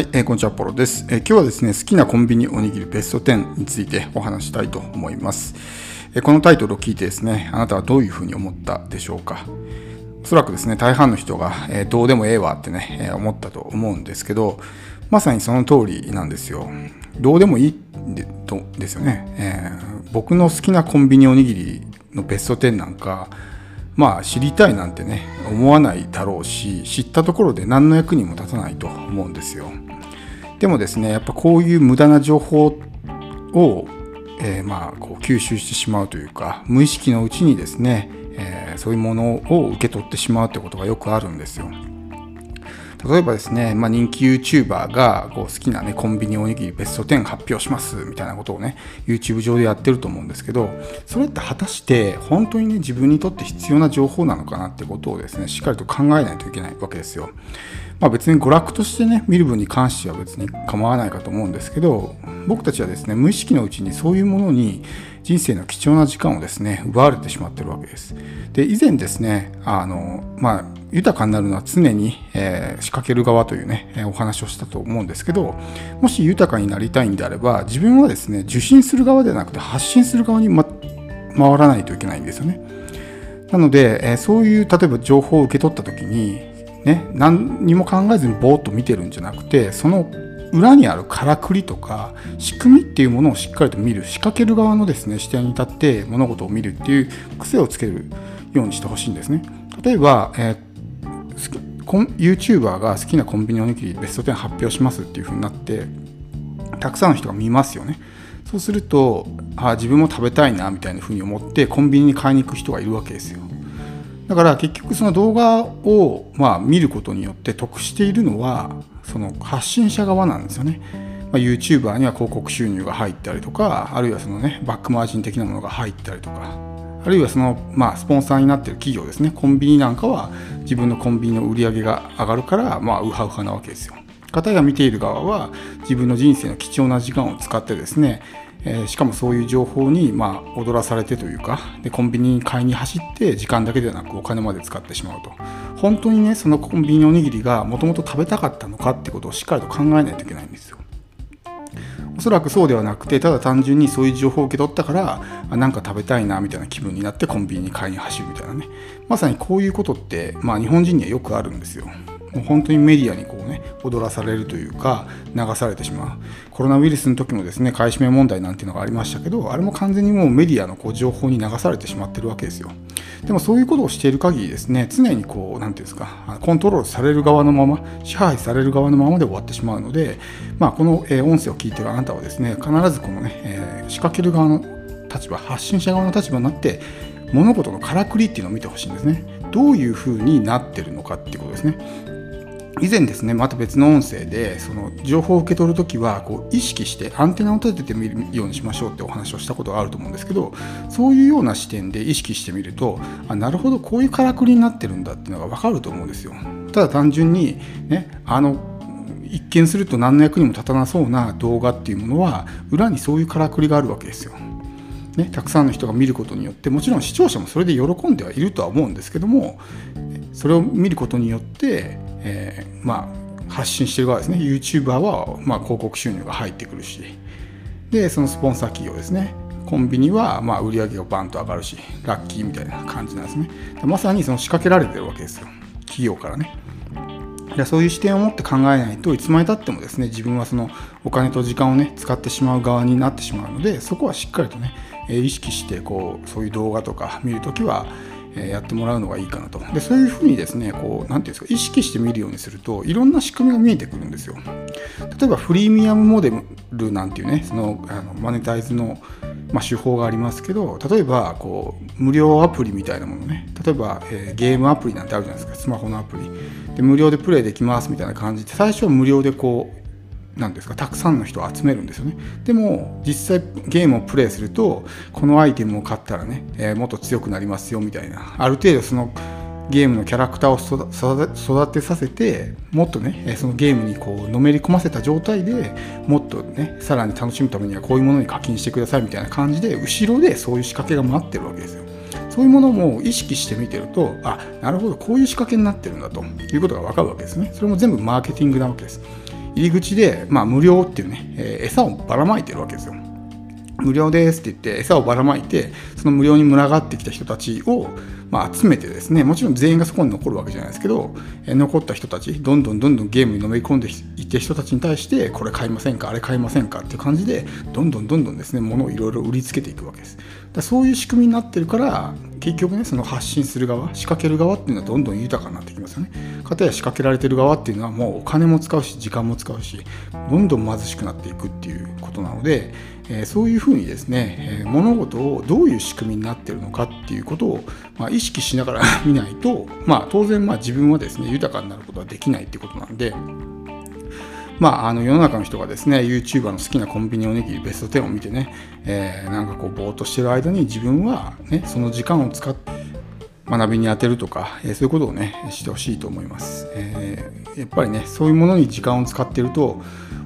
はい、えー、こんにちは、ポロです、えー、今日はですね、好きなコンビニおにぎりベスト10についてお話したいと思います。えー、このタイトルを聞いてですね、あなたはどういうふうに思ったでしょうか。おそらくですね、大半の人が、えどうでもええわってね、え思ったと思うんですけど、まさにその通りなんですよ。どうでもいいでとですよね、え僕の好きなコンビニおにぎりのベスト10なんか、まあ知りたいなんてね思わないだろうし知ったところで何の役にも立たないと思うんですよ。でもですねやっぱこういう無駄な情報を、えー、まあこう吸収してしまうというか無意識のうちにですね、えー、そういうものを受け取ってしまうってことがよくあるんですよ。例えばですね、まあ、人気 YouTuber がこう好きな、ね、コンビニおにぎりベスト10発表しますみたいなことをね YouTube 上でやってると思うんですけどそれって果たして本当にね自分にとって必要な情報なのかなってことをですねしっかりと考えないといけないわけですよ。まあ、別に娯楽としてね見る分に関しては別に構わないかと思うんですけど僕たちはですね無意識のうちにそういうものに人生の貴重な時間をですね奪われてしまってるわけです。で以前ですねあのまあ豊かになるのは常に、えー、仕掛ける側というね、え、お話をしたと思うんですけどもし豊かになりたいんであれば自分はですね受信する側ではなくて発信する側に、ま、回らないといけないんですよね。なので、え、そういう例えば情報を受け取った時にね何にも考えずにぼーっと見てるんじゃなくてその裏にあるからくりとか仕組みっていうものをしっかりと見る仕掛ける側のですね視点に立って物事を見るっていう癖をつけるようにしてほしいんですね。例えば、えー YouTuber が好きなコンビニおにぎりベスト10発表しますっていう風になってたくさんの人が見ますよね。そうするとあ自分も食べたいなみたいな風に思ってコンビニに買いに行く人がいるわけですよ。だから結局その動画をまあ見ることによって得しているのはその発信者側なんですよね、まあ、YouTuber には広告収入が入ったりとかあるいはそのねバックマージン的なものが入ったりとか。あるいはその、まあ、スポンサーになっている企業ですね。コンビニなんかは自分のコンビニの売り上げが上がるから、まあ、ウハウハなわけですよ。方が見ている側は自分の人生の貴重な時間を使ってですね、えー、しかもそういう情報に、まあ、踊らされてというかでコンビニに買いに走って時間だけではなくお金まで使ってしまうと。本当にねそのコンビニおにぎりがもともと食べたかったのかってことをしっかりと考えないといけないんですよ。おそらくそうではなくてただ単純にそういう情報を受け取ったからなんか食べたいなみたいな気分になってコンビニに買いに走るみたいなね。まさにこういうことって、まあ、日本人にはよくあるんですよ。もう本当にメディアにこうね踊らされるというか流されてしまう。コロナウイルスの時もですね買い占め問題なんていうのがありましたけどあれも完全にもうメディアのこう情報に流されてしまってるわけですよ。でもそういうことをしている限りですね常にこう何ていうんですかコントロールされる側のまま支配される側のままで終わってしまうので、まあ、この、え音声を聞いているあなたはですね必ずこのね、え仕掛ける側の立場発信者側の立場になって物事のからくりっていうのを見てほしいんですね。どういうふうになってるのかっていうことですね。以前ですねまた別の音声でその情報を受け取るときはこう意識してアンテナを立ててみるようにしましょうってお話をしたことがあると思うんですけどそういうような視点で意識してみるとあなるほどこういうからくりになってるんだっていうのが分かると思うんですよ。ただ単純にねあの一見すると何の役にも立たなそうな動画っていうものは裏にそういうからくりがあるわけですよ。ね、たくさんの人が見ることによってもちろん視聴者もそれで喜んではいるとは思うんですけどもそれを見ることによってえー、まあ、発信してる側ですね。YouTuber は、まあ、広告収入が入ってくるし。でそのスポンサー企業ですね。コンビニはまあ売り上げがバンと上がるしラッキーみたいな感じなんですね。まさにその仕掛けられてるわけですよ。企業からね。でそういう視点を持って考えないといつまでたってもですね自分はそのお金と時間をね使ってしまう側になってしまうのでそこはしっかりとね意識してこうそういう動画とか見るときはえやってもらうのがいいかなと。でそういうふうにですねこう何て言うんですか意識して見るようにするといろんな仕組みが見えてくるんですよ。例えばフリーミアムモデルなんていうねそのあのマネタイズの、まあ、手法がありますけど例えばこう無料アプリみたいなものね。例えば、えー、ゲームアプリなんてあるじゃないですか。スマホのアプリ。で無料でプレイできますみたいな感じで最初は無料でこうなんですか？たくさんの人を集めるんですよね。でも実際ゲームをプレイするとこのアイテムを買ったらね、えー、もっと強くなりますよみたいな。ある程度そのゲームのキャラクターを育てさせてもっとねそのゲームにこうのめり込ませた状態でもっとねさらに楽しむためにはこういうものに課金してくださいみたいな感じで後ろでそういう仕掛けが待ってるわけですよ。そういうものも意識してみてるとあなるほどこういう仕掛けになってるんだということが分かるわけですね。それも全部マーケティングなわけです。入り口で、まあ、無料っていうね、えー、餌をばらまいてるわけですよ。無料ですって言って餌をばらまいてその無料に群がってきた人たちを、まあ、集めてですねもちろん全員がそこに残るわけじゃないですけど、え残った人たちどんどんどんどんゲームにのめり込んでいって人たちに対してこれ買いませんかあれ買いませんかっていう感じでどんどんどんどんですね物をいろいろ売りつけていくわけです。だそういう仕組みになってるから結局ねその発信する側仕掛ける側っていうのはどんどん豊かになってきますよね。かたや仕掛けられてる側っていうのはもうお金も使うし時間も使うしどんどん貧しくなっていくっていうことなのでえそういうふうにですね、え物事をどういう仕組みになってるのかっていうことを、まあ、意識しながら 見ないと、まあ、当然まあ自分はですね豊かになることはできないってことなんで、まあ、あの世の中の人がですね YouTuber の好きなコンビニおにぎりベスト10を見てね、えー、なんかこうぼーっとしてる間に自分は、ね、その時間を使って学びに充てるとか、え、そういうことをねしてほしいと思います、えー、やっぱりねそういうものに時間を使っていると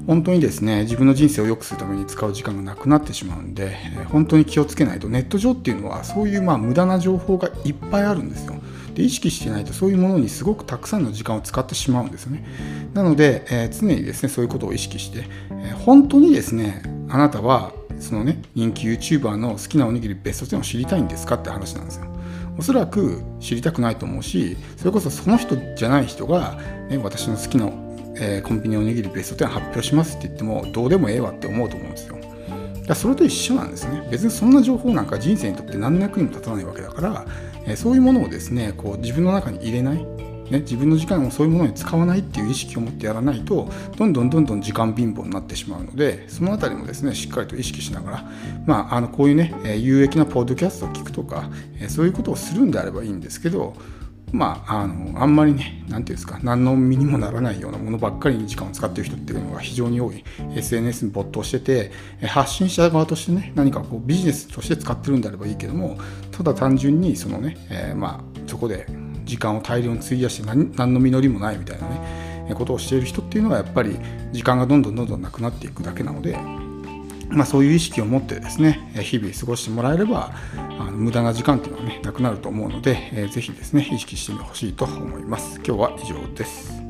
本当にですね自分の人生を良くするために使う時間がなくなってしまうんで本当に気をつけないとネット上っていうのはそういうまあ無駄な情報がいっぱいあるんですよ。で意識してないとそういうものにすごくたくさんの時間を使ってしまうんですよね。なので、えー、常にですねそういうことを意識して、えー、本当にですねあなたはそのね人気 YouTuber の好きなおにぎりベスト10を知りたいんですかって話なんですよ。おそらく知りたくないと思うしそれこそその人じゃない人が、ね、私の好きなえー、コンビニおにぎりベスト10発表しますって言ってもどうでもええわって思うと思うんですよ。だそれと一緒なんですね。別にそんな情報なんか人生にとって何の役にも立たないわけだから、えー、そういうものをですねこう自分の中に入れない、ね、自分の時間をそういうものに使わないっていう意識を持ってやらないとどんどんどんどん時間貧乏になってしまうのでその辺りもですねしっかりと意識しながら、まあ、あのこういうね有益なポッドキャストを聞くとかそういうことをするんであればいいんですけどまあ、あのあんまりね、なんていうんですか、何の身にもならないようなものばっかりに時間を使ってる人っていうのが非常に多い、SNS に没頭してて、発信者側としてね、何かこうビジネスとして使ってるんであればいいけども、ただ単純にそのね、えー、まあ、そこで時間を大量に費やして何何の実りもないみたいなね、ことをしている人っていうのはやっぱり時間がどんどんどんどんなくなっていくだけなので、まあ、そういう意識を持ってですね日々過ごしてもらえればあの無駄な時間っていうのはねなくなると思うので、えー、ぜひですね意識してほしいと思います。今日は以上です。